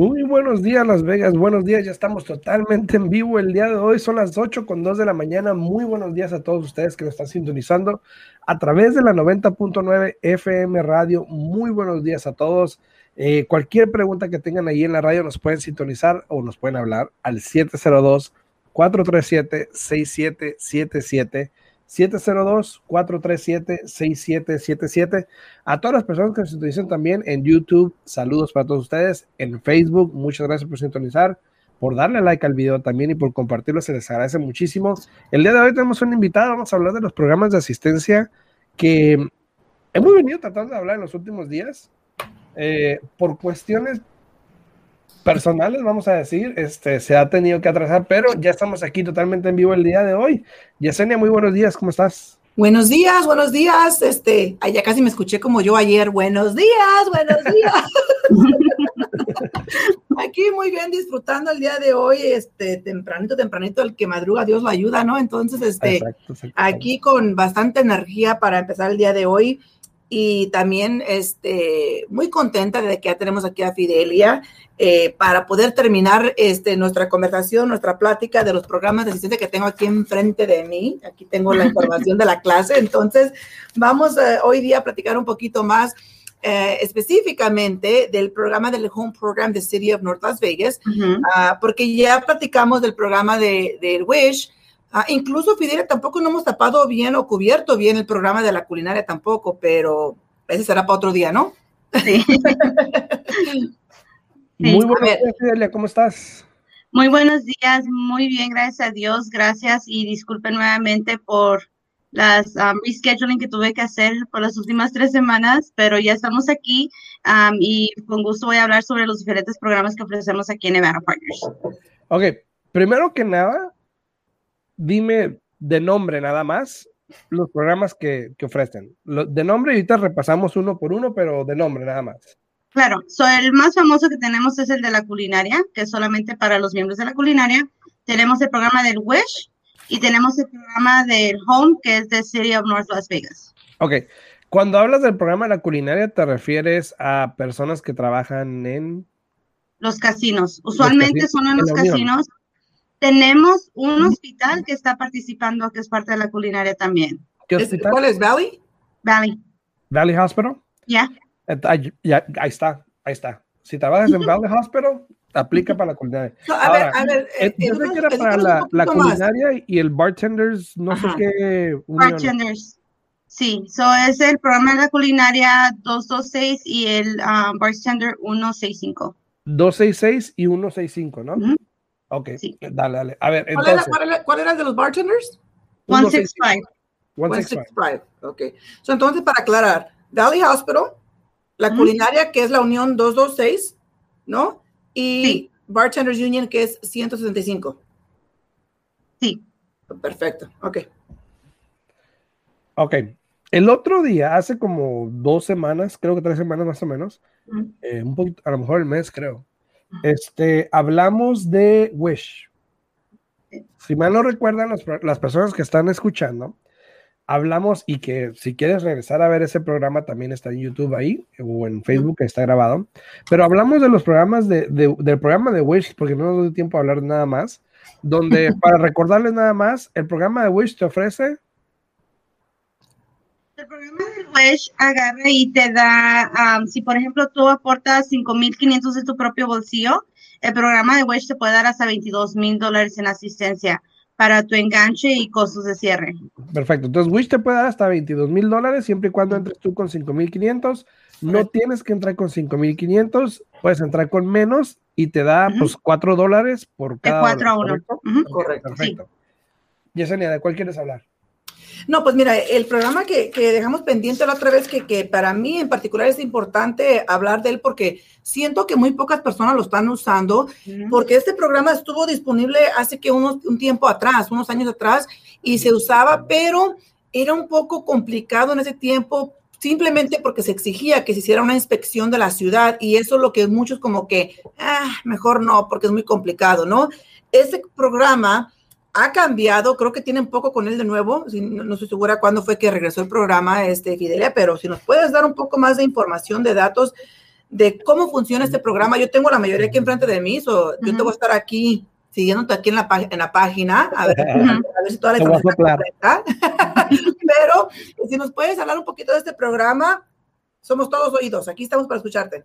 Muy buenos días Las Vegas, buenos días, ya estamos totalmente en vivo el día de hoy, son las 8 con 2 de la mañana, muy buenos días a todos ustedes que nos están sintonizando a través de la 90.9 FM Radio, muy buenos días a todos, eh, cualquier pregunta que tengan ahí en la radio nos pueden sintonizar o nos pueden hablar al 702 437 6777 702-437-6777. A todas las personas que se sintonizan también en YouTube, saludos para todos ustedes. En Facebook, muchas gracias por sintonizar, por darle like al video también y por compartirlo, se les agradece muchísimo. El día de hoy tenemos un invitado, vamos a hablar de los programas de asistencia que hemos venido tratando de hablar en los últimos días. Eh, por cuestiones personales, vamos a decir, este, se ha tenido que atrasar, pero ya estamos aquí totalmente en vivo el día de hoy. Yesenia, muy buenos días, ¿cómo estás? Buenos días, buenos días. Este, ay, ya casi me escuché como yo ayer. Buenos días, buenos días. Aquí muy bien disfrutando el día de hoy, este, tempranito, tempranito, el que madruga, Dios lo ayuda, ¿no? Entonces, este, aquí con bastante energía para empezar el día de hoy y también este, muy contenta de que ya tenemos aquí a Fidelia eh, para poder terminar este, nuestra conversación, nuestra plática de los programas de asistencia que tengo aquí enfrente de mí. Aquí tengo la información de la clase. Entonces, vamos eh, hoy día a platicar un poquito más eh, específicamente del programa del Home Program de City of North Las Vegas, ah, porque ya platicamos del programa de, del WISH Ah, incluso Fidel tampoco no hemos tapado bien o cubierto bien el programa de la culinaria tampoco, pero ese será para otro día, ¿no? Sí. Muy buenos días, Fidelia, ¿cómo estás? Muy buenos días, muy bien, gracias a Dios, gracias y disculpen nuevamente por las um, rescheduling que tuve que hacer por las últimas tres semanas, pero ya estamos aquí um, y con gusto voy a hablar sobre los diferentes programas que ofrecemos aquí en Nevada Partners. Ok, primero que nada, dime de nombre nada más los programas que, ofrecen. de nombre, ahorita repasamos uno por uno, pero de nombre nada más. Claro, so el más famoso que tenemos es el de la culinaria, que es solamente para los miembros de la culinaria. Tenemos el programa del Wish y tenemos el programa del Home, que es de City of North Las Vegas. Ok, cuando hablas del programa de la culinaria, ¿te refieres a personas que trabajan en... Los casinos. Usualmente son en los casinos tenemos un hospital que está participando, que es parte de la culinaria también. ¿Cuál es Valley? Valley. Valley Hospital. Ya. ahí está, ahí está. Si trabajas en Valley Hospital, aplica para la culinaria. a ver, a ver. Eh, yo sé que era para la, culinaria y el bartenders, no sé qué. Bartenders. Sí, so es el programa de la culinaria 226 y el um, bartender 165. 266 y 165, ¿no? Ok, dale, dale. A ver, ¿Cuál, entonces, era, ¿Cuál, era, de los bartenders? 165. 165, ok. So, entonces, para aclarar, Valley Hospital, la culinaria, que es la Unión 226, ¿no? Y Bartenders Union, que es 165. Sí. Perfecto, ok. Ok. El otro día, hace como dos semanas, creo que tres semanas más o menos, eh, un poquito, a lo mejor el mes, creo, este, hablamos de Wish. Si mal no recuerdan las personas que están escuchando, hablamos y que si quieres regresar a ver ese programa también está en YouTube ahí o en Facebook está grabado. Pero hablamos de los programas de, del programa de Wish porque no nos doy tiempo a hablar nada más. Donde para recordarles nada más, el programa de Wish te ofrece el programa del Wish agarra y te da, si por ejemplo tú aportas 5.500 de tu propio bolsillo, el programa de Wish te puede dar hasta 22 mil dólares en asistencia para tu enganche y costos de cierre. Perfecto. Entonces, Wish te puede dar hasta 22 mil dólares siempre y cuando entres tú con 5.500. No tienes que entrar con 5.500, puedes entrar con menos y te da pues 4 dólares por cada. De 4 a 1. Correcto. Perfecto. Yesenia, ¿de cuál quieres hablar? No, pues mira, el programa que, dejamos pendiente la otra vez, que, para mí en particular es importante hablar de él porque siento que muy pocas personas lo están usando, porque este programa estuvo disponible hace que unos, un tiempo atrás, unos años atrás, y se usaba, pero era un poco complicado en ese tiempo simplemente porque se exigía que se hiciera una inspección de la ciudad y eso es lo que muchos como que, ah, mejor no, porque es muy complicado, ¿no? Este programa ha cambiado, creo que tienen poco con él de nuevo, no, no, estoy segura cuándo fue que regresó el programa, este, Fidelia, pero si nos puedes dar un poco más de información, de datos, de cómo funciona este programa, yo tengo la mayoría aquí enfrente de mí, so, yo te voy a estar aquí siguiéndote aquí en la, en la página, a ver, si toda la información está correcta. pero si nos puedes hablar un poquito de este programa, somos todos oídos, aquí estamos para escucharte.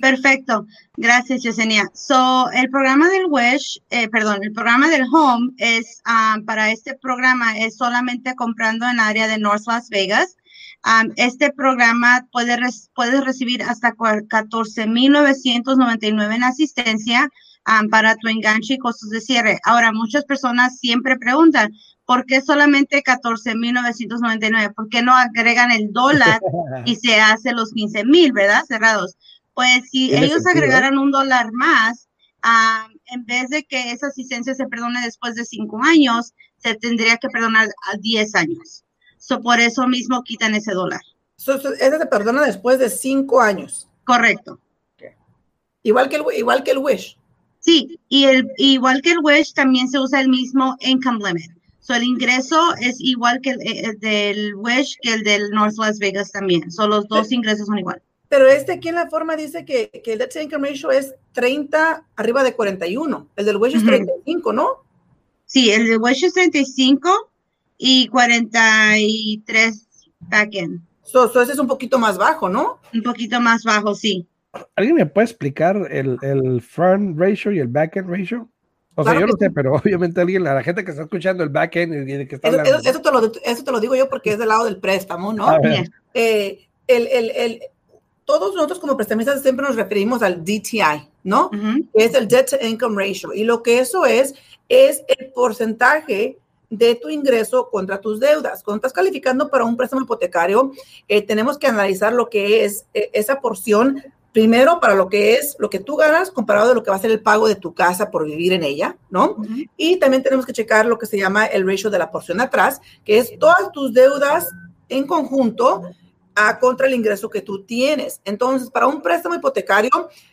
Perfecto, gracias Yesenia. So, el programa del WESH, eh, perdón, el programa del Home es, um, para este programa es solamente comprando en el área de North Las Vegas. Um, este programa puede, puede recibir hasta 14.999 en asistencia um, para tu enganche y costos de cierre. Ahora, muchas personas siempre preguntan, ¿por qué solamente 14.999? ¿Por qué no agregan el dólar y se hace los 15.000, verdad? Cerrados. Pues si ellos agregaran un dólar más, en vez de que esa asistencia se perdone después de cinco años, se tendría que perdonar a 10 años. So, por eso mismo quitan ese dólar. So, ese se perdona después de cinco años. Correcto. Igual, que el, igual que el Wish. Sí, y el, igual que el Wish también se usa el mismo income limit. So, el ingreso es igual que el, eh, del Wish que el del North Las Vegas también. So, los dos ingresos son igual. Pero este aquí en la forma dice que, que el debt income ratio es 30 arriba de 41. El del Wish es 35, ¿no? Sí, el del Wish es 35 y 43 backend. So, so ese es un poquito más bajo, ¿no? Un poquito más bajo, sí. ¿Alguien me puede explicar el, el front ratio y el backend ratio? O sea, yo no sé, pero obviamente alguien, la gente que está escuchando el backend y que está eso, eso, te lo, eso, te lo, digo yo porque es del lado del préstamo, ¿no? Eh, el, el, el, todos nosotros como prestamistas siempre nos referimos al DTI, ¿no? Que es el Debt to Income Ratio. Y lo que eso es, es el porcentaje de tu ingreso contra tus deudas. Cuando estás calificando para un préstamo hipotecario, eh, tenemos que analizar lo que es eh, esa porción, primero para lo que es lo que tú ganas comparado de lo que va a ser el pago de tu casa por vivir en ella, ¿no? Y también tenemos que checar lo que se llama el ratio de la porción atrás, que es todas tus deudas en conjunto a contra el ingreso que tú tienes. Entonces, para un préstamo hipotecario,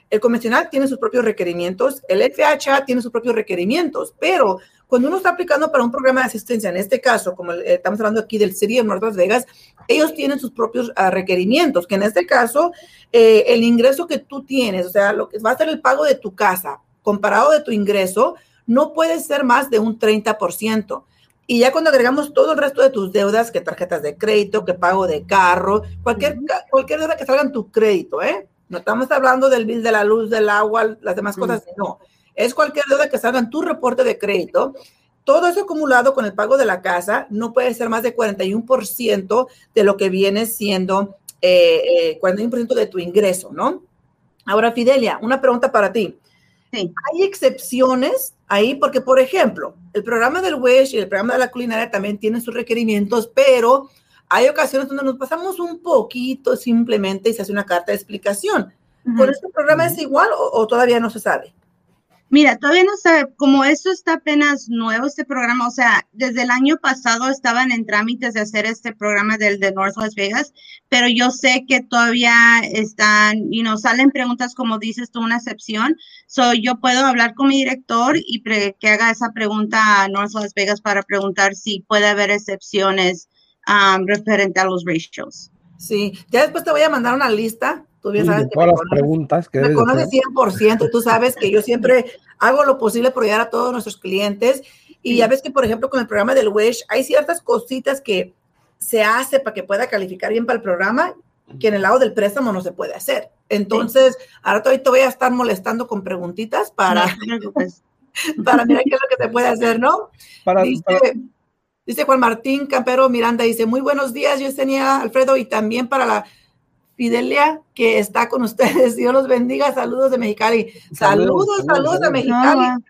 el convencional tiene sus propios requerimientos, el FHA tiene sus propios requerimientos, pero cuando uno está aplicando para un programa de asistencia, en este caso, como estamos hablando aquí del City de North Las Vegas, ellos tienen sus propios ah, requerimientos, que en este caso, eh, el ingreso que tú tienes, o sea, lo que va a ser el pago de tu casa, comparado de tu ingreso, no puede ser más de un 30%. Y ya cuando agregamos todo el resto de tus deudas, que tarjetas de crédito, que pago de carro, cualquier, cualquier deuda que salga en tu crédito, ¿eh? No estamos hablando del bill de la luz, del agua, las demás cosas, no. Es cualquier deuda que salga en tu reporte de crédito. Todo eso acumulado con el pago de la casa no puede ser más de 41% de lo que viene siendo eh, 41% eh, de tu ingreso, ¿no? Ahora, Fidelia, una pregunta para ti. Hay excepciones ahí porque, por ejemplo, el programa del WESH y el programa de la culinaria también tienen sus requerimientos, pero hay ocasiones donde nos pasamos un poquito simplemente y se hace una carta de explicación. ¿Con este programa es igual o todavía no se sabe? Mira, todavía no sabe, como esto está apenas nuevo, este programa, o sea, desde el año pasado estaban en trámites de hacer este programa del de North Las Vegas, pero yo sé que todavía están, y you know, salen preguntas como dices tú, una excepción. So, yo puedo hablar con mi director y que haga esa pregunta a North Las Vegas para preguntar si puede haber excepciones um, referente a los ratios. Sí, ya después te voy a mandar una lista Tú bien sabes que las preguntas que me conoces 100%. Tú sabes que yo siempre hago lo posible por ayudar a todos nuestros clientes. Y ya ves que, por ejemplo, con el programa del WISH, hay ciertas cositas que se hace para que pueda calificar bien para el programa, que en el lado del préstamo no se puede hacer. Entonces, ahora todavía te voy a estar molestando con preguntitas para, para mirar qué es lo que se puede hacer, ¿no? dice, dice Juan Martín Campero Miranda, dice, muy buenos días, yo tenía Alfredo, y también para la Fidelia, que está con ustedes. Dios los bendiga. Saludos de Mexicali. Saludos, saludos, de Mexicali.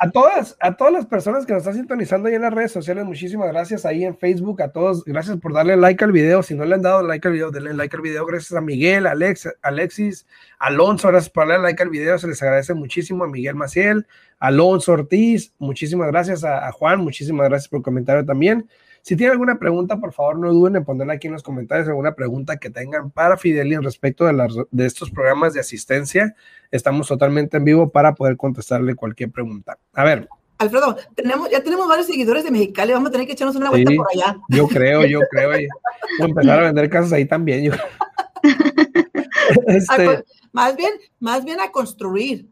A todas, a todas las personas que nos están sintonizando ahí en las redes sociales, muchísimas gracias ahí en Facebook, a todos, gracias por darle like al video. Si no le han dado like al video, denle like al video. Gracias a Miguel, Alex, Alexis, Alonso, gracias por darle like al video. Se les agradece muchísimo a Miguel Maciel, Alonso Ortiz, muchísimas gracias a, a Juan, muchísimas gracias por el comentario también. Si tienen alguna pregunta, por favor, no duden en ponerla aquí en los comentarios, alguna pregunta que tengan para Fidelia respecto de, de estos programas de asistencia. Estamos totalmente en vivo para poder contestarle cualquier pregunta. A ver, Alfredo, tenemos, ya tenemos varios seguidores de Mexicali, vamos a tener que echarnos una vuelta por allá. Yo creo, yo creo. Empezar a vender casas ahí también. Yo. este, más bien, más bien a construir.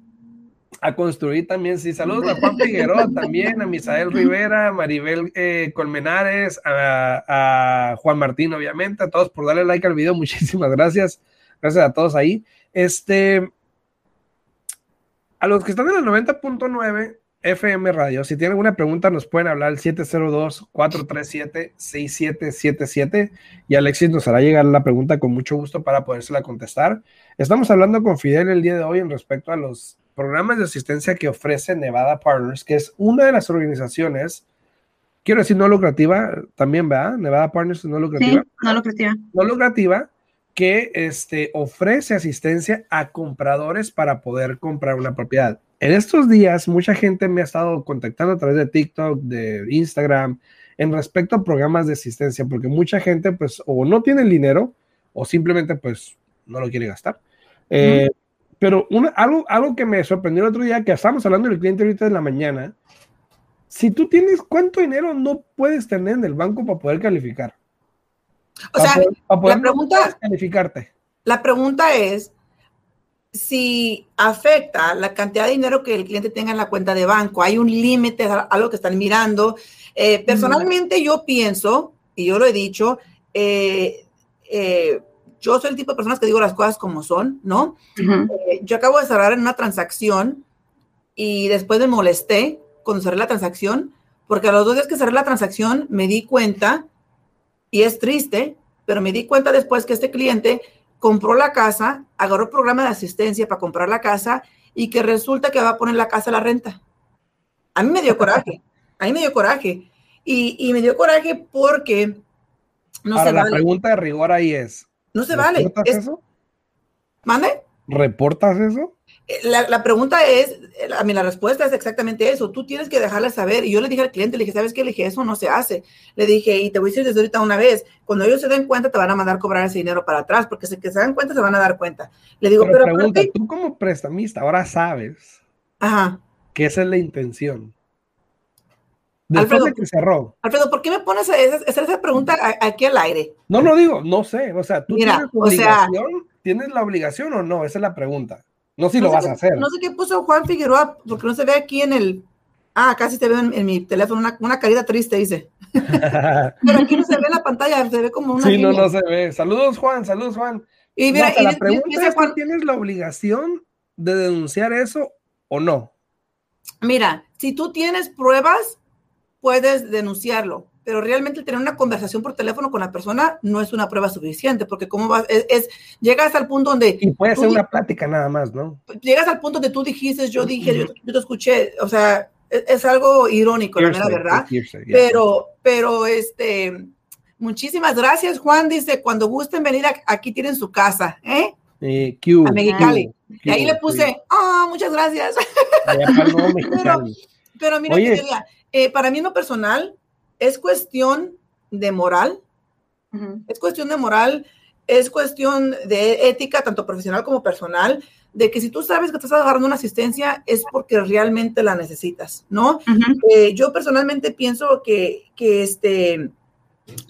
A construir también, sí. Saludos a Juan Figueroa también, a Misael Rivera, a Maribel eh, Colmenares, a, Juan Martín, obviamente, a todos por darle like al video. Muchísimas gracias. Gracias a todos ahí. Este, a los que están en el 90.9 FM Radio, si tienen alguna pregunta, nos pueden hablar al 702-437-6777 y Alexis nos hará llegar la pregunta con mucho gusto para podérsela contestar. Estamos hablando con Fidel el día de hoy en respecto a los programas de asistencia que ofrece Nevada Partners, que es una de las organizaciones, quiero decir no lucrativa, también, ¿verdad? Nevada Partners no lucrativa. Sí, no lucrativa. No lucrativa, que este, ofrece asistencia a compradores para poder comprar una propiedad. En estos días, mucha gente me ha estado contactando a través de TikTok, de Instagram, en respecto a programas de asistencia, porque mucha gente, pues, o no tiene el dinero, o simplemente, pues, no lo quiere gastar. Eh, pero algo, algo que me sorprendió el otro día, que estábamos hablando del cliente ahorita en la mañana, si tú tienes cuánto dinero no puedes tener en el banco para poder calificar. O sea, la pregunta, calificarte. La pregunta es si afecta la cantidad de dinero que el cliente tenga en la cuenta de banco. Hay un límite a lo que están mirando. Eh, personalmente yo pienso, y yo lo he dicho, eh, eh, yo soy el tipo de personas que digo las cosas como son, ¿no? yo acabo de cerrar en una transacción y después me molesté cuando cerré la transacción, porque a los dos días que cerré la transacción me di cuenta y es triste, pero me di cuenta después que este cliente compró la casa, agarró el programa de asistencia para comprar la casa y que resulta que va a poner la casa a la renta. A mí me dio coraje, a mí me dio coraje. Y, me dio coraje porque no Ahora, la pregunta de rigor ahí es. No se vale. ¿Reportas eso? ¿Mande? ¿Reportas eso? La, pregunta es, a mí la respuesta es exactamente eso. Tú tienes que dejarle saber. Y yo le dije al cliente, le dije, ¿sabes qué? Le dije, eso no se hace. Le dije, y te voy a decir desde ahorita una vez, cuando ellos se den cuenta, te van a mandar cobrar ese dinero para atrás, porque si que se dan cuenta, se van a dar cuenta. Le digo, pero, pregunta, tú como prestamista ahora sabes Ajá. que esa es la intención. Alfredo, de que cerró. Alfredo, ¿por qué me pones esa, esa pregunta aquí al aire? No, no digo, no sé. O sea, tú tienes la obligación, ¿tienes la obligación o no? Esa es la pregunta. No si lo vas a hacer. No sé qué puso Juan Figueroa, porque no se ve aquí en el. Ah, casi se ve en, mi teléfono una, una, carita triste, dice. Pero aquí no se ve en la pantalla, se ve como una. Sí, no, no se ve. Saludos, Juan, saludos, Juan. Y mira, la pregunta es: Juan, ¿tienes la obligación de denunciar eso o no? Mira, si tú tienes pruebas, puedes denunciarlo pero realmente tener una conversación por teléfono con la persona no es una prueba suficiente, porque cómo vas, es, llegas al punto donde... Y puede ser una plática nada más, ¿no? Llegas al punto donde tú dijiste, yo dije, yo, te escuché, o sea, e, es, algo irónico, la verdad, pero, pero este, muchísimas gracias, Juan, dice, cuando gusten venir, aquí tienen su casa, ¿eh? eh a Mexicali. y ahí le puse, ah, muchas gracias. pero, pero mira, eh, para mí en lo personal, es cuestión de moral, es cuestión de moral, es cuestión de ética, tanto profesional como personal, de que si tú sabes que estás agarrando una asistencia es porque realmente la necesitas, ¿no? Eh, yo personalmente pienso que, que este,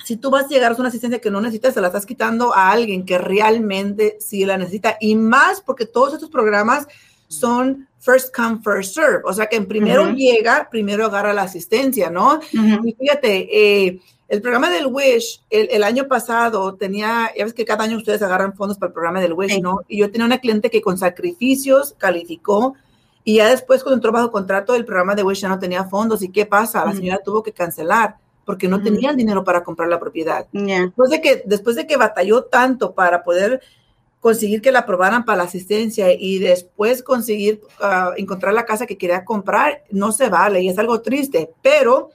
si tú vas a llegar a una asistencia que no necesitas, se la estás quitando a alguien que realmente sí la necesita. Y más porque todos estos programas son first come, first serve. O sea que en primero llega, primero agarra la asistencia, ¿no? Y fíjate, eh, el programa del WISH, el, año pasado tenía, ya ves que cada año ustedes agarran fondos para el programa del WISH, ¿no? Y yo tenía una cliente que con sacrificios calificó y ya después cuando entró bajo contrato el programa de WISH ya no tenía fondos. ¿Y qué pasa? La señora tuvo que cancelar porque no tenía el dinero para comprar la propiedad. Después, de que, después de que batalló tanto para poder conseguir que la aprobaran para la asistencia y después conseguir ah, encontrar la casa que quería comprar, no se vale y es algo triste. Pero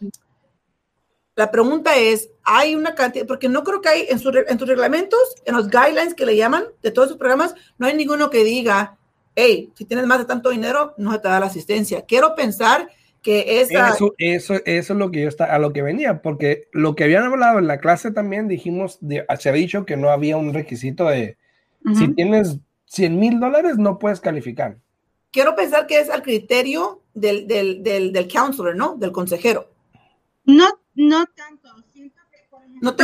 la pregunta es, hay una cantidad, porque no creo que hay en, en tus reglamentos, en los guidelines que le llaman de todos sus programas, no hay ninguno que diga, hey, si tienes más de tanto dinero, no te da la asistencia. Quiero pensar que esa... Eso, eso, eso es lo que yo está, a lo que venía, porque lo que habían hablado en la clase también dijimos, se había dicho que no había un requisito de, si tienes 100 mil dólares, no puedes calificar. Quiero pensar que es al criterio del, del, del, del counselor, ¿no? Del consejero. No, no tanto. Siento que, por ejemplo, no te.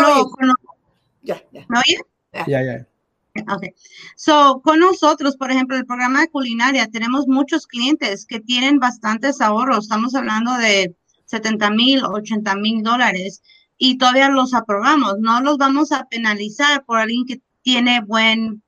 Ya, ya. ¿Me oyes? Ya, ya. ya. Ok. So, con nosotros, por ejemplo, el programa de culinaria, tenemos muchos clientes que tienen bastantes ahorros. Estamos hablando de 70 mil, 80 mil dólares y todavía los aprobamos. No los vamos a penalizar por alguien que tiene buen,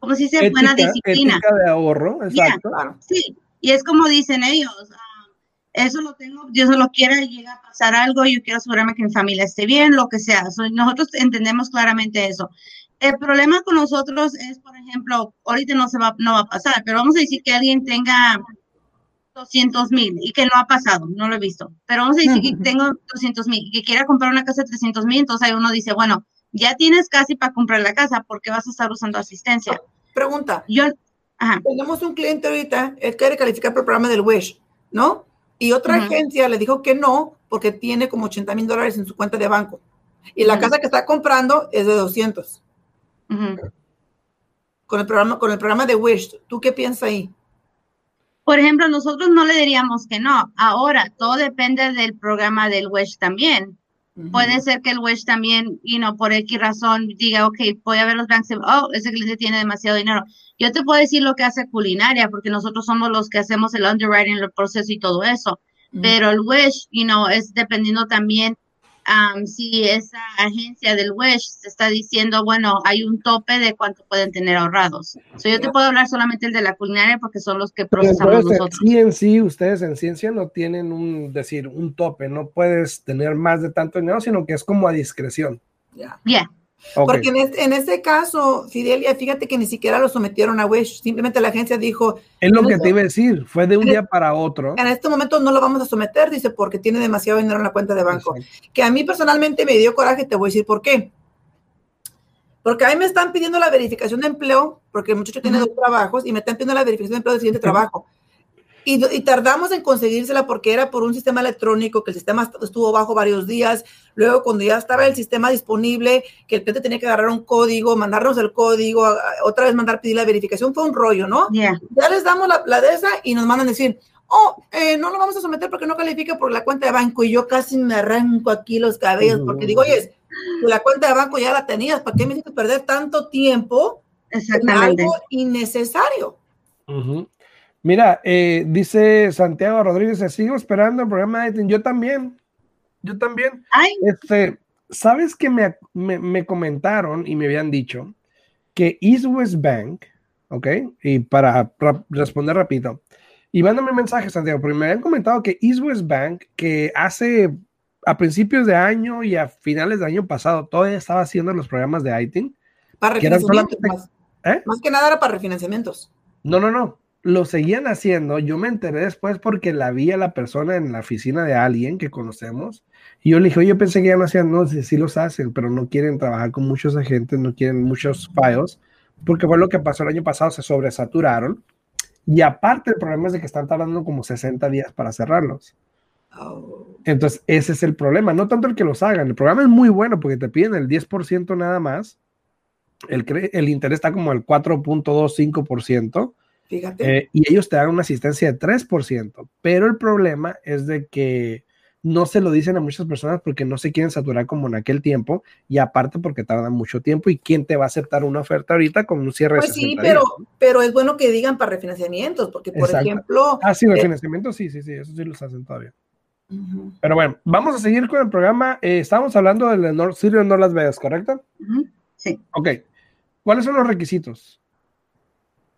¿cómo se dice? Buena disciplina. Ética de ahorro, exacto. sí, y es como dicen ellos, ah, eso lo tengo, Dios lo quiera, llega a pasar algo, yo quiero asegurarme que mi familia esté bien, lo que sea. nosotros entendemos claramente eso. El problema con nosotros es, por ejemplo, ahorita no se va, no va a pasar, pero vamos a decir que alguien tenga 200 mil y que no ha pasado, no lo he visto, pero vamos a decir que tengo 200 mil y que quiera comprar una casa de 300 mil, entonces ahí uno dice, bueno, ya tienes casi para comprar la casa, ¿por qué vas a estar usando asistencia? Pregunta. Yo, Tenemos un cliente ahorita, él quiere calificar por el programa del WISH, ¿no? Y otra agencia le dijo que no, porque tiene como 80 mil dólares en su cuenta de banco. Y la casa que está comprando es de 200. Con el programa, con el programa de Wish, ¿tú qué piensas ahí? Por ejemplo, nosotros no le diríamos que no. Ahora, todo depende del programa del Wish también. Puede ser que el Wish también, you know, por X razón diga, ok, voy a ver los bancos, oh, ese cliente tiene demasiado dinero. Yo te puedo decir lo que hace culinaria, porque nosotros somos los que hacemos el underwriting, el proceso y todo eso. Pero el Wish, you know, es dependiendo también si esa agencia del WESH te está diciendo, bueno, hay un tope de cuánto pueden tener ahorrados. yo te puedo hablar solamente el de la culinaria porque son los que procesamos nosotros. Sí, en sí, ustedes en ciencia no tienen un, decir, un tope, no puedes tener más de tanto dinero, sino que es como a discreción. Ya. Porque en este, en este, caso, Fidelia, fíjate que ni siquiera lo sometieron a Wish, simplemente la agencia dijo... Es lo que te iba a decir, fue de un día para otro. En este momento no lo vamos a someter, dice, porque tiene demasiado dinero en la cuenta de banco. Que a mí personalmente me dio coraje, te voy a decir por qué. Porque a mí me están pidiendo la verificación de empleo, porque el muchacho tiene dos trabajos, y me están pidiendo la verificación de empleo del siguiente trabajo. Y, tardamos en conseguírsela porque era por un sistema electrónico, que el sistema estuvo bajo varios días. Luego, cuando ya estaba el sistema disponible, que el cliente tenía que agarrar un código, mandarnos el código, otra vez mandar pedir la verificación, fue un rollo, ¿no? Ya les damos la, la, de esa y nos mandan decir, oh, eh, no lo vamos a someter porque no califica por la cuenta de banco. Y yo casi me arranco aquí los cabellos porque digo, oye, la cuenta de banco ya la tenías, ¿para qué me hiciste perder tanto tiempo en algo innecesario? Mira, eh, dice Santiago Rodríguez, sigo esperando el programa de Yo también, yo también. Este, ¿Sabes que me, me, comentaron y me habían dicho que East West Bank, ok? Y para, responder rápido, y mándame un mensaje, Santiago, porque me habían comentado que East West Bank, que hace a principios de año y a finales de año pasado, todavía estaba haciendo los programas de ITIN. Para refinanciamientos. más, ¿eh? más que nada era para refinanciamientos. No, no, no lo seguían haciendo. Yo me enteré después porque la vi a la persona en la oficina de alguien que conocemos. Y yo le dije, yo pensé que ya no hacían, no, sí, sí los hacen, pero no quieren trabajar con muchos agentes, no quieren muchos files, porque fue lo que pasó el año pasado, se sobresaturaron. Y aparte, el problema es de que están tardando como 60 días para cerrarlos. Oh. Entonces, ese es el problema. No tanto el que los hagan. El programa es muy bueno porque te piden el 10% nada más. El, el interés está como el 4.25%. Eh, y ellos te dan una asistencia de 3%, pero el problema es de que no se lo dicen a muchas personas porque no se quieren saturar como en aquel tiempo y aparte porque tardan mucho tiempo y quién te va a aceptar una oferta ahorita con un cierre pues sí, pero, pero es bueno que digan para refinanciamientos porque por ejemplo... Ah, sí, eh, refinanciamientos, sí, sí, sí, eso sí los hacen todavía. Pero bueno, vamos a seguir con el programa. Eh, estamos hablando del North City North Las Vegas, ¿correcto? Sí. Ok. ¿Cuáles son los requisitos?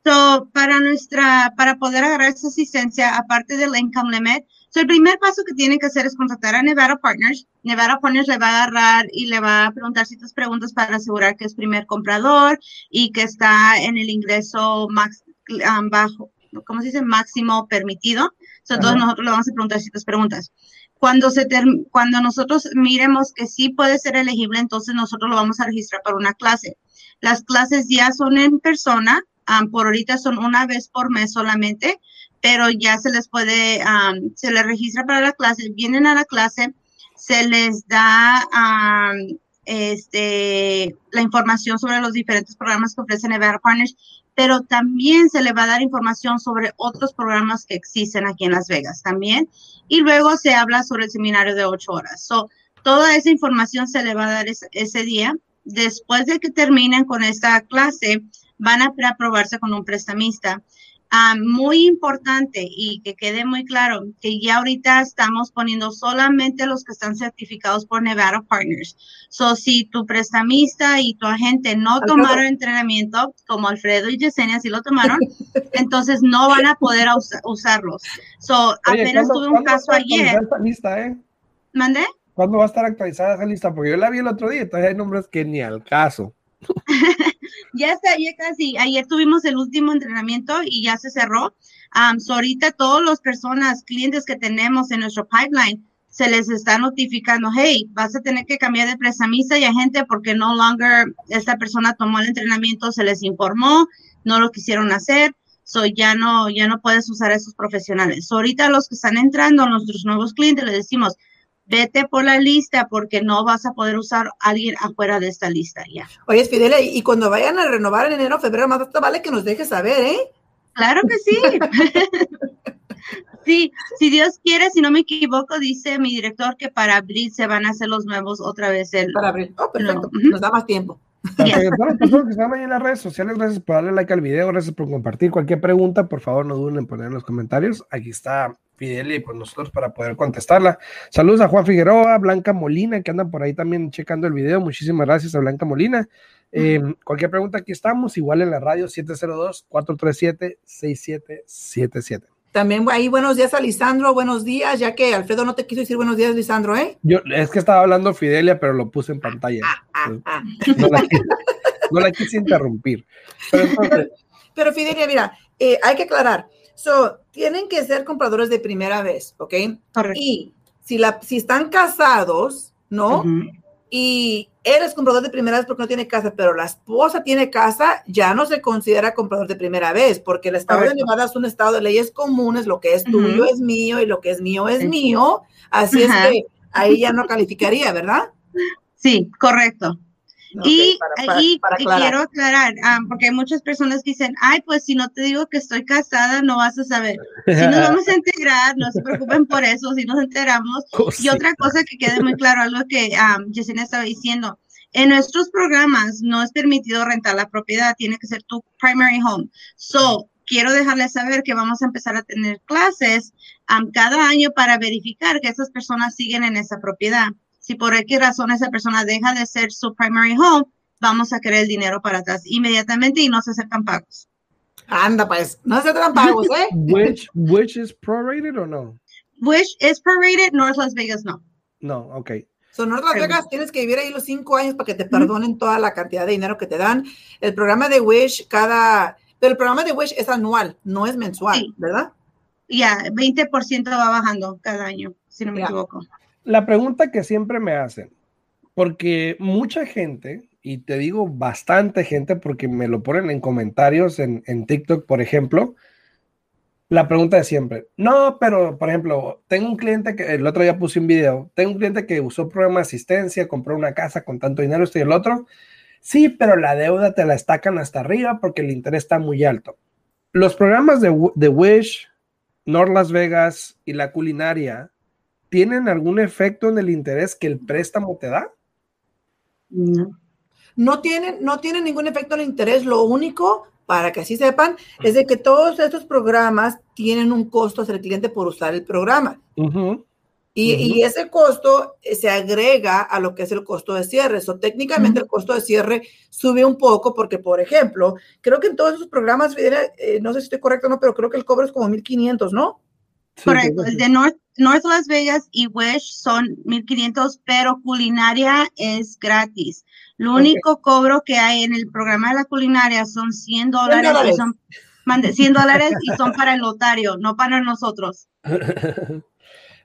So, para nuestra, para poder agarrar esa asistencia, aparte del income limit, so el primer paso que tienen que hacer es contactar a Nevada Partners. Nevada Partners le va a agarrar y le va a preguntar ciertas preguntas para asegurar que es primer comprador y que está en el ingreso max, um, bajo, ¿cómo se dice? Máximo permitido. So, entonces nosotros le vamos a preguntar ciertas preguntas. Cuando, se cuando nosotros miremos que sí puede ser elegible, entonces nosotros lo vamos a registrar para una clase. Las clases ya son en persona, por ahorita son una vez por mes solamente, pero ya se les puede, se les registra para la clase, vienen a la clase, se les da este, la información sobre los diferentes programas que ofrecen Nevada Partners pero también se le va a dar información sobre otros programas que existen aquí en Las Vegas también. Y luego se habla sobre el seminario de ocho horas. So, toda esa información se le va a dar ese, día. Después de que terminen con esta clase, van a aprobarse con un prestamista. Ah, muy importante y que quede muy claro que ya ahorita estamos poniendo solamente los que están certificados por Nevada Partners. So, si tu prestamista y tu agente no tomaron entrenamiento, como Alfredo y Yesenia sí lo tomaron, entonces no van a poder usarlos. So, apenas tuve un caso ayer. Lista, eh? ¿Mandé? ¿Cuándo va a estar actualizada esa lista? Porque yo la vi el otro día y todavía hay nombres que ni al caso. ya está, ya casi. Ayer tuvimos el último entrenamiento y ya se cerró. Um, ahorita todas las personas, clientes que tenemos en nuestro pipeline, se les está notificando, hey, vas a tener que cambiar de prestamista y agente porque no longer esta persona tomó el entrenamiento, se les informó, no lo quisieron hacer, so ya no, ya no puedes usar a esos profesionales. ahorita los que están entrando, nuestros nuevos clientes, les decimos, vete por la lista porque no vas a poder usar a alguien afuera de esta lista ya. Oye, Fidelia, y cuando vayan a renovar en enero, febrero, más vale que nos dejes saber, ¿eh? Claro que sí. sí, si Dios quiere, si no me equivoco, dice mi director que para abril se van a hacer los nuevos otra vez. El, para abril. Oh, perfecto. Nos da más tiempo. Para las personas que están ahí en las redes sociales, gracias por darle like al video, gracias por compartir. Cualquier pregunta, por favor, no duden en poner en los comentarios. Aquí está Fidelia y por nosotros para poder contestarla. Saludos a Juan Figueroa, Blanca Molina, que andan por ahí también checando el video. Muchísimas gracias a Blanca Molina. Eh, cualquier pregunta, aquí estamos, igual en la radio 702-437-6777. También ahí buenos días a Lisandro, buenos días, ya que Alfredo no te quiso decir buenos días, Lisandro, ¿eh? Yo, es que estaba hablando Fidelia, pero lo puse en pantalla. Ah, ah, ah. No, la, quise interrumpir. Pero, Fidelia, mira, eh, hay que aclarar, So, tienen que ser compradores de primera vez, ¿ok? Y si, la, si están casados, ¿no? Y eres comprador de primera vez porque no tiene casa, pero la esposa tiene casa, ya no se considera comprador de primera vez, porque el estado de Nevada es un estado de leyes comunes, lo que es tuyo es mío y lo que es mío es mío. Así es que ahí ya no calificaría, ¿verdad? Sí, correcto y, quiero aclarar, ah, porque hay muchas personas que dicen, ay, pues si no te digo que estoy casada, no vas a saber. Si nos vamos a integrar, no se preocupen por eso, si nos enteramos. Oh, y otra cosa que quede muy claro, algo que um, Yesenia estaba diciendo, en nuestros programas no es permitido rentar la propiedad, tiene que ser tu primary home. So, quiero dejarles saber que vamos a empezar a tener clases cada año para verificar que esas personas siguen en esa propiedad si por X razón esa persona deja de ser su primary home, vamos a querer el dinero para atrás inmediatamente y no se aceptan pagos. Anda, pues, no se aceptan pagos, ¿eh? which, which is prorated o no? Which is prorated, North Las Vegas no. No, ok. So, North Las Vegas tienes que vivir ahí los cinco años para que te perdonen toda la cantidad de dinero que te dan. El programa de Wish, cada. Pero el programa de Wish es anual, no es mensual, ¿verdad? Ya, 20% va bajando cada año, si no me equivoco la pregunta que siempre me hacen, porque mucha gente, y te digo bastante gente, porque me lo ponen en comentarios en, TikTok, por ejemplo, la pregunta de siempre, no, pero por ejemplo, tengo un cliente que el otro día puse un video, tengo un cliente que usó programa de asistencia, compró una casa con tanto dinero, esto y el otro. Sí, pero la deuda te la estacan hasta arriba porque el interés está muy alto. Los programas de, de Wish, North Las Vegas y la culinaria ¿tienen algún efecto en el interés que el préstamo te da? No. No tienen, no tienen ningún efecto en el interés. Lo único, para que así sepan, es de que todos estos programas tienen un costo hacia el cliente por usar el programa. y, ese costo eh, se agrega a lo que es el costo de cierre. So, técnicamente el costo de cierre sube un poco porque, por ejemplo, creo que en todos esos programas, eh, no sé si estoy correcto o no, pero creo que el cobro es como 1.500, ¿no? Correcto, el de North, North Las Vegas y Wish son 1500, pero culinaria es gratis. Lo único cobro que hay en el programa de la culinaria son 100 dólares, y son, 100 dólares y son para el lotario, no para nosotros.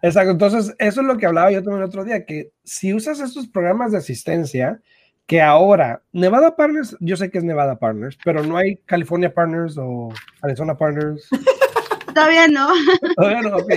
Exacto, entonces eso es lo que hablaba yo también el otro día, que si usas estos programas de asistencia, que ahora Nevada Partners, yo sé que es Nevada Partners, pero no hay California Partners o Arizona Partners. todavía no. Todavía no, ok.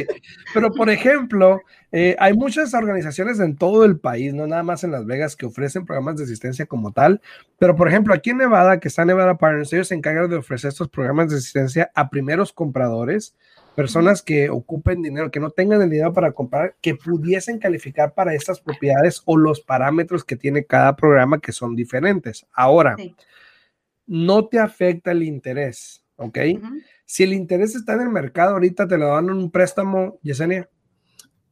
Pero, por ejemplo, eh, hay muchas organizaciones en todo el país, no nada más en Las Vegas, que ofrecen programas de asistencia como tal. Pero, por ejemplo, aquí en Nevada, que está Nevada Partners, ellos se encargan de ofrecer estos programas de asistencia a primeros compradores, personas que ocupen dinero, que no tengan el dinero para comprar, que pudiesen calificar para estas propiedades o los parámetros que tiene cada programa que son diferentes. Ahora, no te afecta el interés, ¿ok? Si el interés está en el mercado, ahorita te lo dan un préstamo, Yesenia.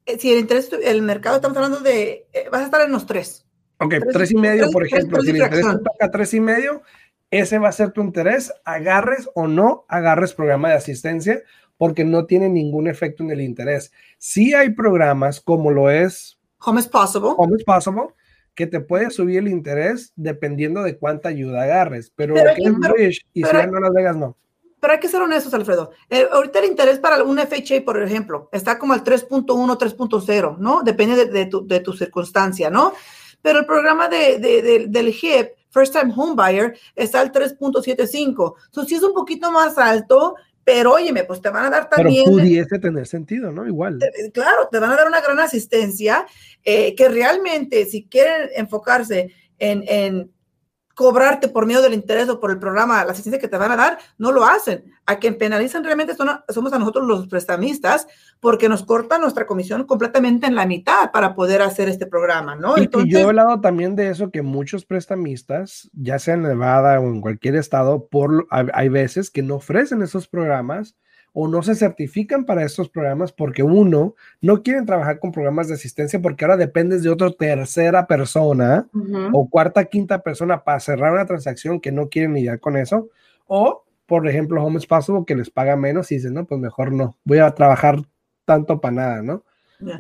Eh, si el interés, el mercado, estamos hablando de, eh, vas a estar en los tres. Ok, tres, y medio, por ejemplo. si el interés toca tres y medio, ese va a ser tu interés, agarres o no agarres programa de asistencia, porque no tiene ningún efecto en el interés. Sí hay programas como lo es Home is Possible. Home is Possible, que te puede subir el interés dependiendo de cuánta ayuda agarres. Pero, Bridge y si no Las Vegas, no. Pero hay que ser honestos, Alfredo. Eh, ahorita el interés para un FHA, por ejemplo, está como al 3.1, 3.0, ¿no? Depende de, tu, de, tu, circunstancia, ¿no? Pero el programa de, del HIP, First Time Home Buyer, está al 3.75. Entonces, si es un poquito más alto, pero óyeme, pues te van a dar también. Pero pudiese tener sentido, ¿no? Igual. claro, te van a dar una gran asistencia eh, que realmente, si quieren enfocarse en, en cobrarte por medio del interés o por el programa, la asistencia que te van a dar, no lo hacen. A quien penalizan realmente somos a nosotros los prestamistas porque nos cortan nuestra comisión completamente en la mitad para poder hacer este programa, ¿no? Y, Entonces, yo he hablado también de eso, que muchos prestamistas, ya sea en Nevada o en cualquier estado, por, hay veces que no ofrecen esos programas o no se certifican para estos programas porque uno, no quieren trabajar con programas de asistencia porque ahora dependes de otra tercera persona o cuarta, quinta persona para cerrar una transacción que no quieren lidiar con eso. O, por ejemplo, Home Possible que les paga menos y dicen, no, pues mejor no, voy a trabajar tanto para nada, ¿no?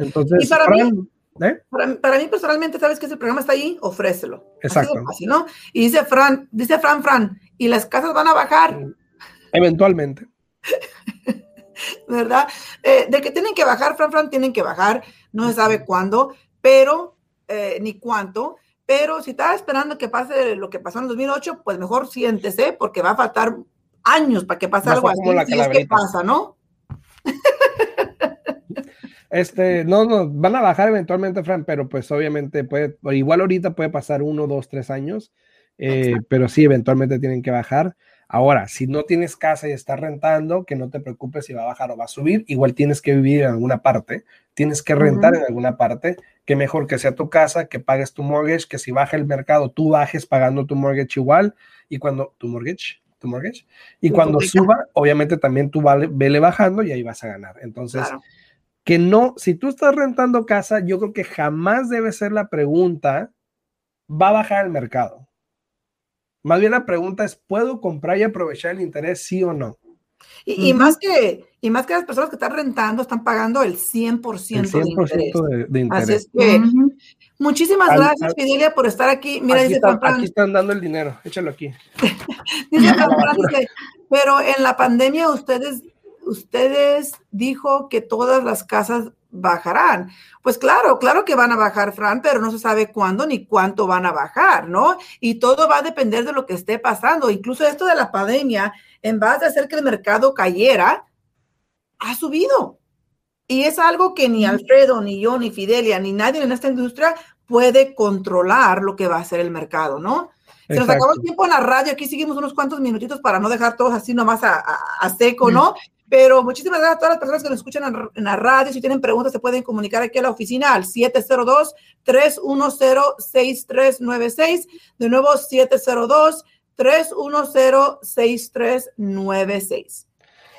Entonces, ¿Y para, mí, ¿eh? para, mí personalmente, ¿sabes que ese programa está ahí? Ofrécelo. Exacto. ¿no? Y dice Fran, dice Fran, Fran, ¿y las casas van a bajar? Eventualmente. ¿verdad? Eh, de que tienen que bajar, Fran Fran, tienen que bajar, no se sabe cuándo, pero, eh, ni cuánto, pero si estás esperando que pase lo que pasó en el 2008, pues mejor siéntese, porque va a faltar años para que pase algo así, si es que pasa, ¿no? Este, no, no, van a bajar eventualmente, Fran, pero pues obviamente puede, igual ahorita puede pasar uno, dos, tres años, eh, pero sí, eventualmente tienen que bajar. Ahora, si no tienes casa y estás rentando, que no te preocupes si va a bajar o va a subir, igual tienes que vivir en alguna parte, tienes que rentar en alguna parte, que mejor que sea tu casa, que pagues tu mortgage, que si baja el mercado, tú bajes pagando tu mortgage igual, y cuando tu mortgage, tu mortgage, y cuando suba, obviamente también tú vale, vele bajando y ahí vas a ganar. Entonces, que no, si tú estás rentando casa, yo creo que jamás debe ser la pregunta, ¿va a bajar el mercado? Más bien la pregunta es, ¿puedo comprar y aprovechar el interés, sí o no? Y, más que, y más que las personas que están rentando están pagando el 100%, de, interés. de, interés. Así es que, muchísimas gracias, Fidelia, por estar aquí. Mira, aquí, dice aquí están dando el dinero, échalo aquí. dice pero en la pandemia ustedes, ustedes dijo que todas las casas bajarán. Pues claro, claro que van a bajar, Fran, pero no se sabe cuándo ni cuánto van a bajar, ¿no? Y todo va a depender de lo que esté pasando. Incluso esto de la pandemia, en base a hacer que el mercado cayera, ha subido. Y es algo que ni Alfredo, ni yo, ni Fidelia, ni nadie en esta industria puede controlar lo que va a hacer el mercado, ¿no? Se nos acabó el tiempo en la radio, aquí seguimos unos cuantos minutitos para no dejar todos así nomás a, a seco, ¿no? Pero muchísimas gracias a todas las personas que nos escuchan en, la radio. Si tienen preguntas, se pueden comunicar aquí a la oficina al 702-310-6396. De nuevo, 702-310-6396.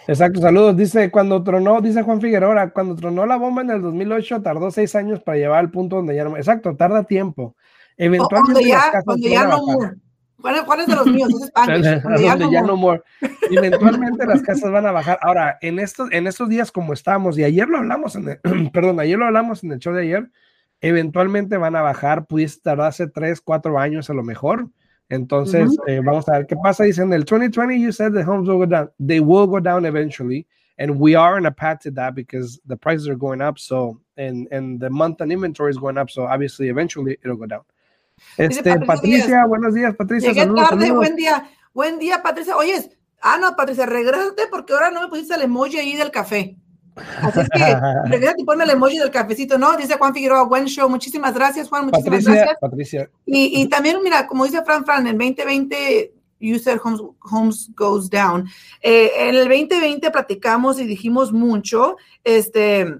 Exacto, saludos. Dice, cuando tronó, dice Juan Figueroa, cuando tronó la bomba en el 2008, tardó seis años para llevar al punto donde ya no. Exacto, tarda tiempo. Eventualmente. Cuando ya, no ¿Cuál, es de los míos? Es ya, no, Eventualmente las casas van a bajar. Ahora, en estos, en estos días como estamos, y ayer lo hablamos en el, perdón, ayer lo hablamos en el show de ayer, eventualmente van a bajar, pudiese tardarse tres, cuatro años a lo mejor. Entonces, eh, vamos a ver qué pasa. Dicen, el 2020, you said the homes will go down. They will go down eventually. And we are in a path to that because the prices are going up. So, and, and the month and inventory is going up. So, obviously, eventually, it'll go down. Este, Patricia, buenos días, Patricia. Llegué tarde, buen día. Buen día, Patricia. Oye, Ah, no, Patricia, regrésate porque ahora no me pusiste el emoji ahí del café. Así es que regrésate y ponme el emoji del cafecito, ¿no? Dice Juan Figueroa, buen show. Muchísimas gracias, Juan. Muchísimas gracias. Patricia. Y, y también, mira, como dice Fran Fran, en 2020 User Homes, Homes Goes Down. Eh, en el 2020 platicamos y dijimos mucho este,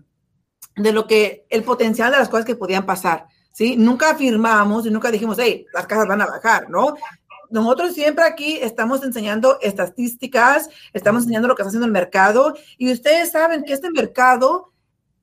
de lo que, el potencial de las cosas que podían pasar. ¿Sí? Nunca afirmamos y nunca dijimos, hey, las casas van a bajar, ¿no? Nosotros siempre aquí estamos enseñando estadísticas, estamos enseñando lo que está haciendo el mercado y ustedes saben que este mercado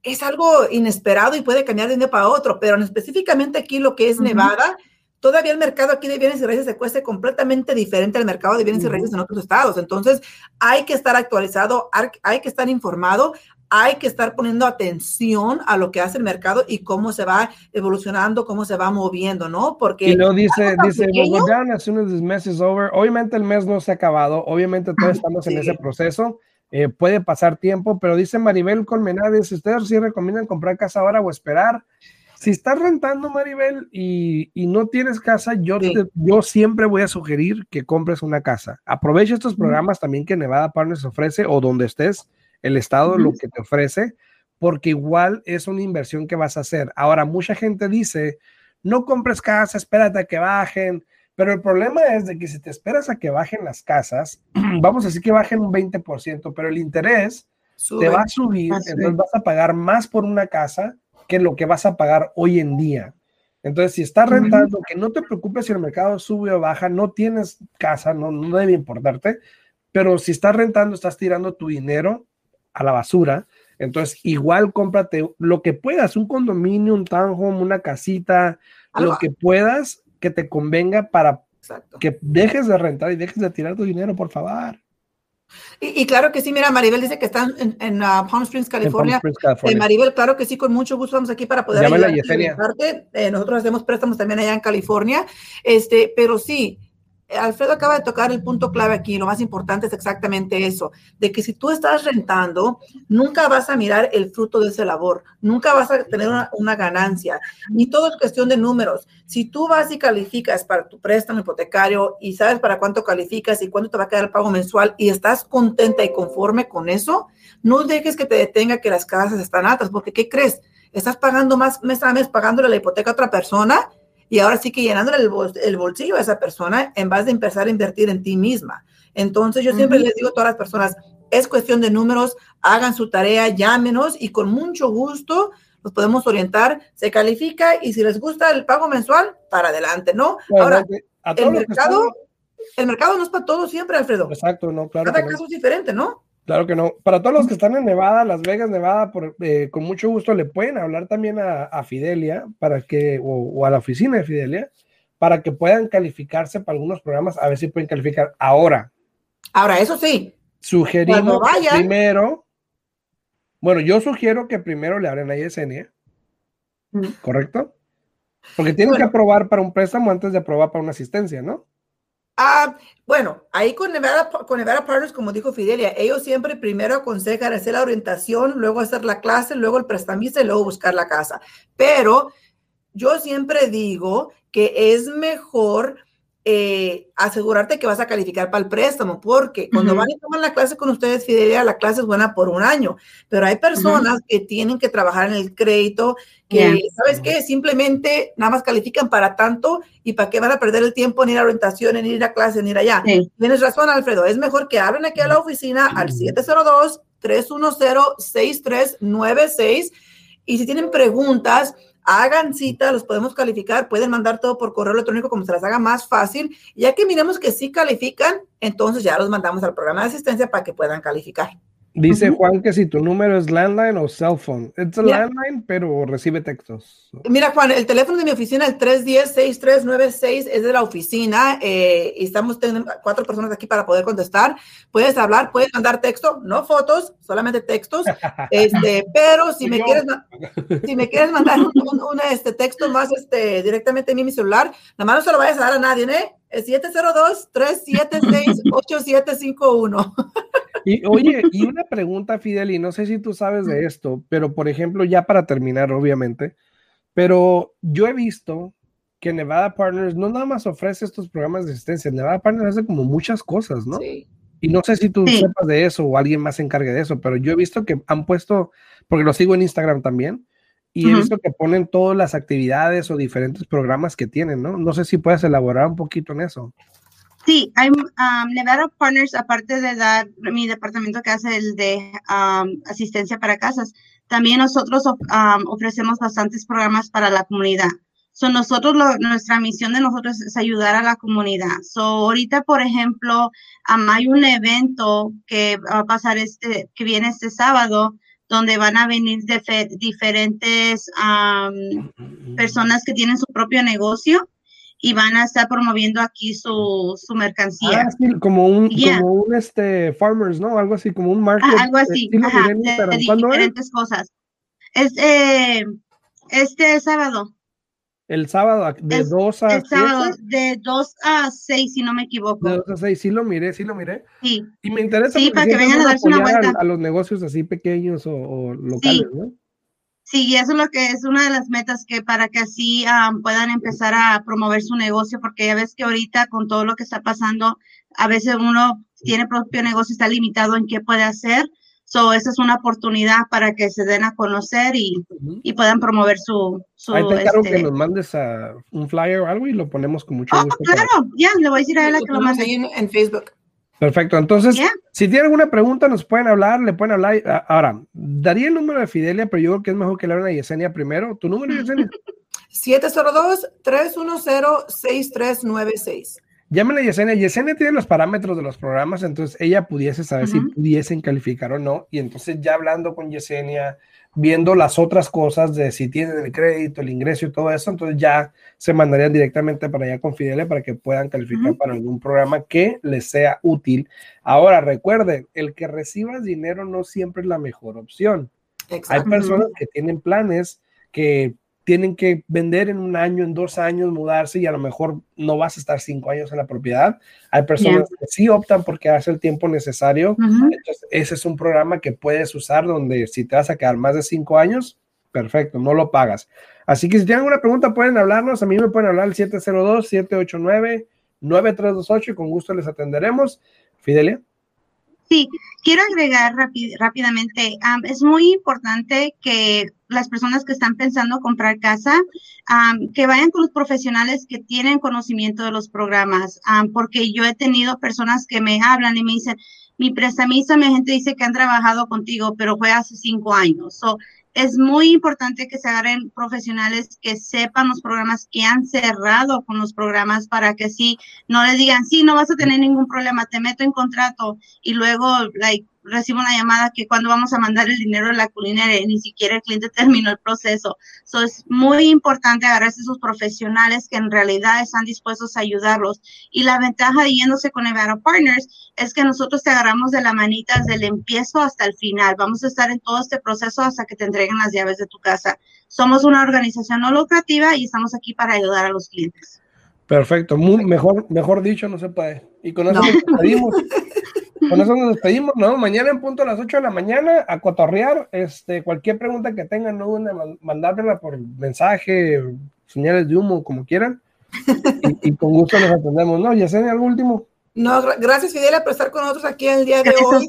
es algo inesperado y puede cambiar de un día para otro, pero específicamente aquí lo que es Nevada, todavía el mercado aquí de bienes y raíces se cuesta completamente diferente al mercado de bienes y raíces en otros estados. Entonces, hay que estar actualizado, hay que estar informado, hay que estar poniendo atención a lo que hace el mercado y cómo se va evolucionando, cómo se va moviendo, ¿no? Porque... Y lo dice, dice, we'll go down as soon as this mess is over. Obviamente el mes no se ha acabado, obviamente todos estamos en ese proceso. Eh, puede pasar tiempo, pero dice Maribel Colmenares, ¿ustedes sí recomiendan comprar casa ahora o esperar? Si estás rentando, Maribel, y, y no tienes casa, yo, yo siempre voy a sugerir que compres una casa. Aprovecha estos programas también que Nevada Partners ofrece o donde estés, el estado lo que te ofrece, porque igual es una inversión que vas a hacer. Ahora, mucha gente dice, no compres casa, espérate a que bajen, pero el problema es de que si te esperas a que bajen las casas, vamos a decir que bajen un 20%, pero el interés te va a subir, entonces vas a pagar más por una casa que lo que vas a pagar hoy en día. Entonces, si estás rentando, que no te preocupes si el mercado sube o baja, no tienes casa, no, no debe importarte, pero si estás rentando, estás tirando tu dinero a la basura, entonces igual cómprate lo que puedas, un condominio, un townhome, una casita, lo que puedas que te convenga para que dejes de rentar y dejes de tirar tu dinero, por favor. Y, claro que sí, mira, Maribel dice que están en, uh, Palm Springs, California. Eh, Maribel, claro que sí, con mucho gusto vamos aquí para poder ayudarte. Eh, nosotros hacemos préstamos también allá en California. Este, pero sí, Alfredo acaba de tocar el punto clave aquí, lo más importante es exactamente eso, de que si tú estás rentando, nunca vas a mirar el fruto de ese labor, nunca vas a tener una, ganancia, y todo es cuestión de números. Si tú vas y calificas para tu préstamo hipotecario y sabes para cuánto calificas y cuánto te va a quedar el pago mensual y estás contenta y conforme con eso, no dejes que te detenga que las casas están altas, porque ¿qué crees? Estás pagando más mes a mes, pagándole la hipoteca a otra persona y ahora sí que llenándole el, bolsillo a esa persona en vez de empezar a invertir en ti misma. Entonces yo siempre les digo a todas las personas, es cuestión de números, hagan su tarea, llámenos y con mucho gusto los podemos orientar, se califica y si les gusta el pago mensual, para adelante, ¿no? ahora, el mercado, el mercado no es para todos siempre, Alfredo. Exacto, no, claro. Cada caso es diferente, ¿no? Claro que no. Para todos los que están en Nevada, Las Vegas, Nevada, por, eh, con mucho gusto le pueden hablar también a, Fidelia para que, o, a la oficina de Fidelia, para que puedan calificarse para algunos programas, a ver si pueden calificar ahora. Ahora, eso sí. Sugerimos primero, bueno, yo sugiero que primero le abren a Yesenia, ¿correcto? Porque tienen que aprobar para un préstamo antes de aprobar para una asistencia, ¿no? Ah, bueno, ahí con Nevada, con Partners, como dijo Fidelia, ellos siempre primero aconsejan hacer la orientación, luego hacer la clase, luego el prestamista y luego buscar la casa. Pero yo siempre digo que es mejor eh, asegurarte que vas a calificar para el préstamo, porque cuando van y toman la clase con ustedes, Fidelia, la clase es buena por un año, pero hay personas que tienen que trabajar en el crédito, que, ¿sabes qué? Simplemente nada más califican para tanto y para qué van a perder el tiempo en ir a orientación, en ir a clase, en ir allá. Tienes razón, Alfredo, es mejor que hablen aquí a la oficina al 702-310-6396 y si tienen preguntas, hagan cita, los podemos calificar, pueden mandar todo por correo electrónico como se las haga más fácil. Ya que miremos que sí califican, entonces ya los mandamos al programa de asistencia para que puedan calificar. Dice Juan que si tu número es landline o cell phone. Es landline, pero recibe textos. Mira, Juan, el teléfono de mi oficina, el 310-6396, es de la oficina eh, y estamos teniendo cuatro personas aquí para poder contestar. Puedes hablar, puedes mandar texto, no fotos, solamente textos. Este, pero si me, quieres, si me quieres mandar un, este, texto más este, directamente en mi celular, nada más no se lo vayas a dar a nadie, ¿eh? Es 702-376-8751. Y oye, y una pregunta, Fidel, y no sé si tú sabes de esto, pero por ejemplo, ya para terminar, obviamente, pero yo he visto que Nevada Partners no nada más ofrece estos programas de asistencia, Nevada Partners hace como muchas cosas, ¿no? Sí. Y no sé si tú sepas de eso o alguien más se encargue de eso, pero yo he visto que han puesto, porque lo sigo en Instagram también, y he visto que ponen todas las actividades o diferentes programas que tienen, ¿no? No sé si puedes elaborar un poquito en eso. Sí, hay um, Nevada Partners, aparte de dar mi departamento que hace el de um, asistencia para casas, también nosotros um, ofrecemos bastantes programas para la comunidad. So, nosotros, nuestra misión de nosotros es ayudar a la comunidad. So, ahorita, por ejemplo, hay un evento que va a pasar este, que viene este sábado, donde van a venir diferentes personas que tienen su propio negocio y van a estar promoviendo aquí su, su mercancía. Ah, como un, como un este, farmers, ¿no? Algo así, como un market. Ah, algo así, ajá, de, diferentes cosas. Es eh, este sábado. El sábado, de 2 a 6. de 2 a 6, si no me equivoco. De 2 a 6, sí lo miré, sí lo miré. Sí. Y me interesa sí, para que vengan a darse una vuelta. A, los negocios así pequeños o, locales, sí. ¿no? Sí, y eso es lo que es una de las metas que para que así um, puedan empezar a promover su negocio, porque ya ves que ahorita con todo lo que está pasando, a veces uno tiene propio negocio, está limitado en qué puede hacer So, esa es una oportunidad para que se den a conocer y, y puedan promover su... su Ahí te encargo que este nos mandes a un flyer o algo y lo ponemos con mucho oh, gusto. claro, ya, le voy a decir a ella que lo mande. ahí en, Facebook. Perfecto, entonces, si tiene alguna pregunta, nos pueden hablar, le pueden hablar. Ahora, daría el número de Fidelia, pero yo creo que es mejor que le hablen a Yesenia primero. ¿Tu número, Yesenia? 702-310-6396. Llámenle a Yesenia. Yesenia tiene los parámetros de los programas, entonces ella pudiese saber si pudiesen calificar o no. Y entonces ya hablando con Yesenia, viendo las otras cosas de si tienen el crédito, el ingreso y todo eso, entonces ya se mandarían directamente para allá con Fidelia para que puedan calificar para algún programa que les sea útil. Ahora, recuerden, el que recibas dinero no siempre es la mejor opción. Hay personas que tienen planes que tienen que vender en un año, en dos años, mudarse y a lo mejor no vas a estar cinco años en la propiedad. Hay personas que sí optan porque hace el tiempo necesario. Entonces, ese es un programa que puedes usar donde si te vas a quedar más de cinco años, perfecto, no lo pagas. Así que si tienen alguna pregunta pueden hablarnos. A mí me pueden hablar al 702-789-9328 y con gusto les atenderemos. Fidelia. Sí, quiero agregar rápidamente, es muy importante que las personas que están pensando comprar casa, que vayan con los profesionales que tienen conocimiento de los programas, porque yo he tenido personas que me hablan y me dicen, mi prestamista, mi gente dice que han trabajado contigo, pero fue hace cinco años. So, es muy importante que se agarren profesionales que sepan los programas, que han cerrado con los programas para que sí, no les digan, sí, no vas a tener ningún problema, te meto en contrato y luego, like, recibo una llamada que cuando vamos a mandar el dinero a la culinaria, ni siquiera el cliente terminó el proceso. So, es muy importante agarrarse a esos profesionales que en realidad están dispuestos a ayudarlos. Y la ventaja de yéndose con Nevada Partners es que nosotros te agarramos de la manita desde el empiezo hasta el final. Vamos a estar en todo este proceso hasta que te entreguen las llaves de tu casa. Somos una organización no lucrativa y estamos aquí para ayudar a los clientes. Perfecto, muy, mejor, mejor dicho, no se puede. Y con eso nos despedimos. Con eso nos despedimos, ¿no? Mañana en punto a las 8 de la mañana a cotorrear. Este, cualquier pregunta que tengan, no duden mandármela por mensaje, señales de humo, como quieran. Y, con gusto les atendemos, ¿no? Yesenia, algo último. No, gracias Fidelia por estar con nosotros aquí el día de hoy.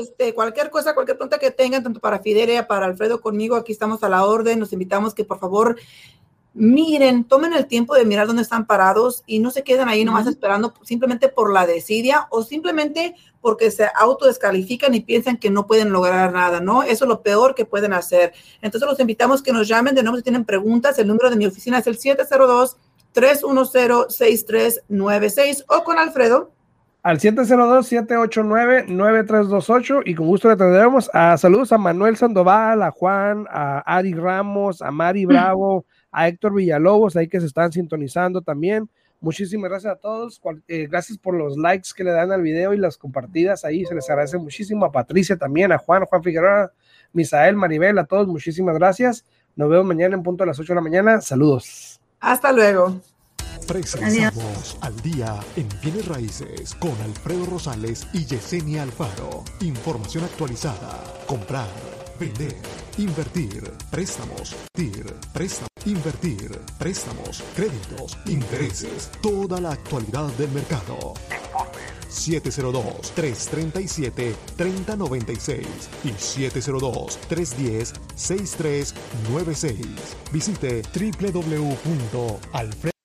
Este, cualquier cosa, cualquier pregunta que tengan, tanto para Fidelia, para Alfredo, conmigo, aquí estamos a la orden. Nos invitamos que por favor miren, tomen el tiempo de mirar dónde están parados y no se queden ahí nomás esperando simplemente por la desidia o simplemente porque se autodescalifican y piensan que no pueden lograr nada, ¿no? Eso es lo peor que pueden hacer. Entonces los invitamos que nos llamen de nuevo si tienen preguntas. El número de mi oficina es el 702-310-6396 o con Alfredo. Al 702-789-9328 y con gusto le atenderemos. A saludos a Manuel Sandoval, a Juan, a Ari Ramos, a Mari Bravo a Héctor Villalobos, ahí que se están sintonizando también. Muchísimas gracias a todos. Eh, gracias por los likes que le dan al video y las compartidas ahí. Se les agradece muchísimo. A Patricia también, a Juan, Juan Figueroa, Misael, Maribel, a todos. Muchísimas gracias. Nos vemos mañana en punto a las 8 de la mañana. Saludos. Hasta luego. Presentamos al día en bienes raíces con Alfredo Rosales y Yesenia Alfaro. Información actualizada. Comprar Vender, invertir, préstamos, TIR, préstamos, invertir, préstamos, créditos, intereses, toda la actualidad del mercado. 702-337-3096 y 702-310-6396. Visite www.alfred